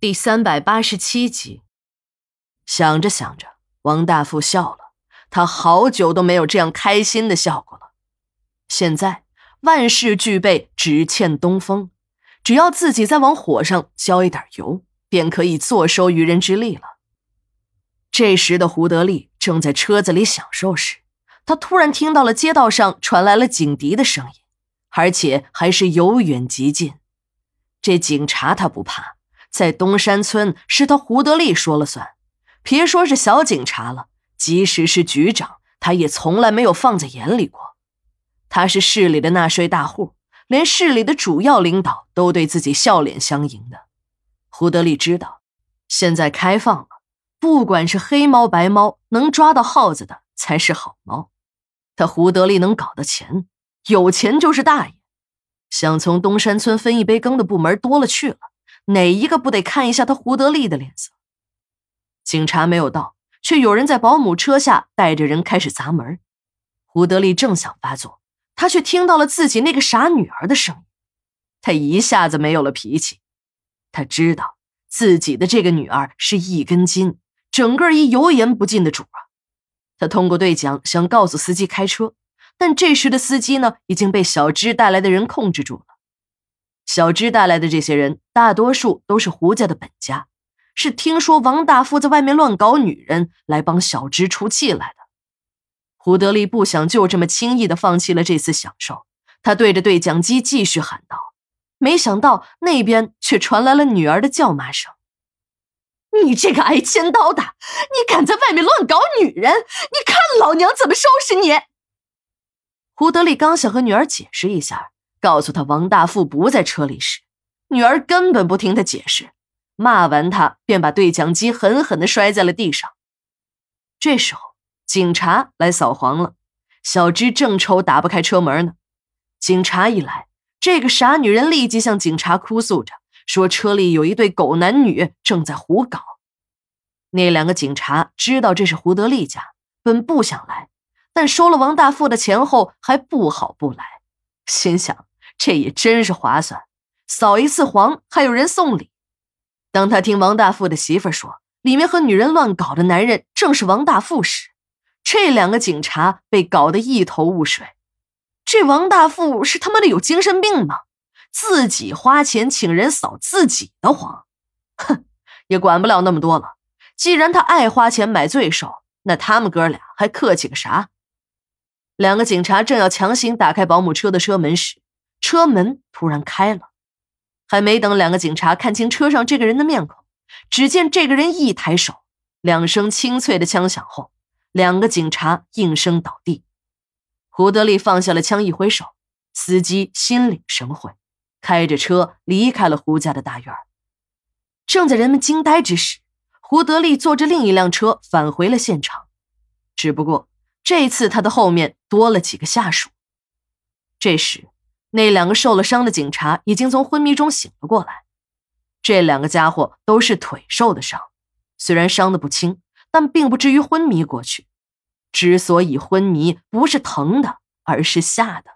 第三百八十七集，想着想着，王大富笑了。他好久都没有这样开心的笑过了。现在万事俱备，只欠东风。只要自己再往火上浇一点油，便可以坐收渔人之利了。这时的胡德利正在车子里享受时，他突然听到了街道上传来了警笛的声音，而且还是由远及近。这警察他不怕。在东山村是他胡德利说了算，别说是小警察了，即使是局长，他也从来没有放在眼里过。他是市里的纳税大户，连市里的主要领导都对自己笑脸相迎的。胡德利知道，现在开放了，不管是黑猫白猫，能抓到耗子的才是好猫。他胡德利能搞到钱，有钱就是大爷。想从东山村分一杯羹的部门多了去了。哪一个不得看一下他胡德利的脸色？警察没有到，却有人在保姆车下带着人开始砸门。胡德利正想发作，他却听到了自己那个傻女儿的声音，他一下子没有了脾气。他知道自己的这个女儿是一根筋，整个一油盐不进的主啊！他通过对讲想告诉司机开车，但这时的司机呢已经被小芝带来的人控制住了。小芝带来的这些人，大多数都是胡家的本家，是听说王大富在外面乱搞女人，来帮小芝出气来的。胡德利不想就这么轻易的放弃了这次享受，他对着对讲机继续喊道：“没想到那边却传来了女儿的叫骂声：‘你这个挨千刀的，你敢在外面乱搞女人，你看老娘怎么收拾你！’”胡德利刚想和女儿解释一下。告诉他王大富不在车里时，女儿根本不听他解释，骂完他便把对讲机狠狠地摔在了地上。这时候警察来扫黄了，小芝正愁打不开车门呢。警察一来，这个傻女人立即向警察哭诉着，说车里有一对狗男女正在胡搞。那两个警察知道这是胡德利家，本不想来，但收了王大富的钱后，还不好不来，心想。这也真是划算，扫一次黄还有人送礼。当他听王大富的媳妇说里面和女人乱搞的男人正是王大富时，这两个警察被搞得一头雾水。这王大富是他妈的有精神病吗？自己花钱请人扫自己的黄，哼，也管不了那么多了。既然他爱花钱买罪受，那他们哥俩还客气个啥？两个警察正要强行打开保姆车的车门时，车门突然开了，还没等两个警察看清车上这个人的面孔，只见这个人一抬手，两声清脆的枪响后，两个警察应声倒地。胡德利放下了枪，一挥手，司机心领神会，开着车离开了胡家的大院。正在人们惊呆之时，胡德利坐着另一辆车返回了现场，只不过这次他的后面多了几个下属。这时。那两个受了伤的警察已经从昏迷中醒了过来。这两个家伙都是腿受的伤，虽然伤的不轻，但并不至于昏迷过去。之所以昏迷，不是疼的，而是吓的。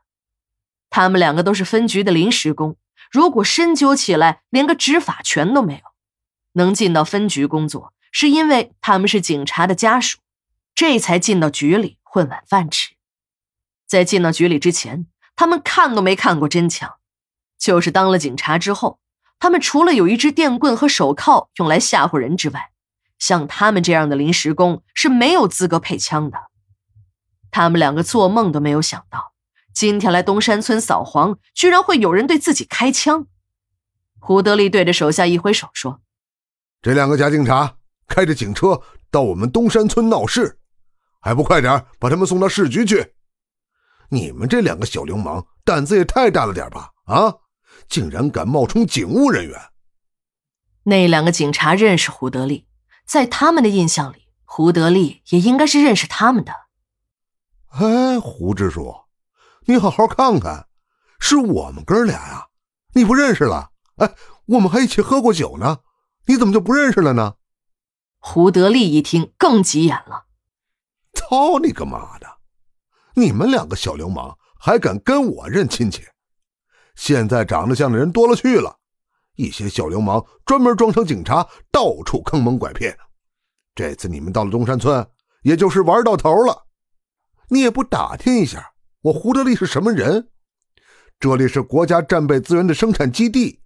他们两个都是分局的临时工，如果深究起来，连个执法权都没有。能进到分局工作，是因为他们是警察的家属，这才进到局里混碗饭吃。在进到局里之前。他们看都没看过真枪，就是当了警察之后，他们除了有一支电棍和手铐用来吓唬人之外，像他们这样的临时工是没有资格配枪的。他们两个做梦都没有想到，今天来东山村扫黄，居然会有人对自己开枪。胡德利对着手下一挥手说：“这两个假警察开着警车到我们东山村闹事，还不快点把他们送到市局去！”你们这两个小流氓胆子也太大了点吧！啊，竟然敢冒充警务人员！那两个警察认识胡德利，在他们的印象里，胡德利也应该是认识他们的。哎，胡支书，你好好看看，是我们哥俩呀！你不认识了？哎，我们还一起喝过酒呢，你怎么就不认识了呢？胡德利一听更急眼了：“操你个妈的！”你们两个小流氓还敢跟我认亲戚？现在长得像的人多了去了，一些小流氓专门装成警察，到处坑蒙拐骗。这次你们到了东山村，也就是玩到头了。你也不打听一下，我胡德利是什么人？这里是国家战备资源的生产基地，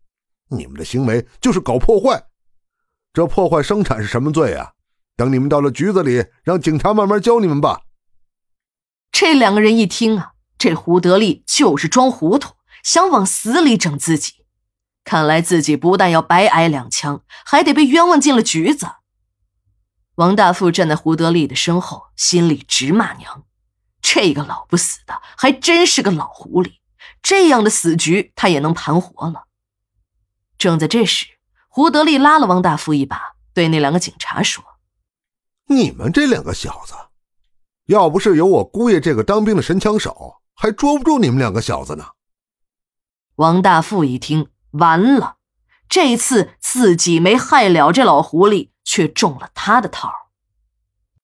你们的行为就是搞破坏。这破坏生产是什么罪啊？等你们到了局子里，让警察慢慢教你们吧。这两个人一听啊，这胡德利就是装糊涂，想往死里整自己。看来自己不但要白挨两枪，还得被冤枉进了局子。王大富站在胡德利的身后，心里直骂娘：“这个老不死的，还真是个老狐狸！这样的死局，他也能盘活了。”正在这时，胡德利拉了王大富一把，对那两个警察说：“你们这两个小子。”要不是有我姑爷这个当兵的神枪手，还捉不住你们两个小子呢。王大富一听，完了，这次自己没害了这老狐狸，却中了他的套。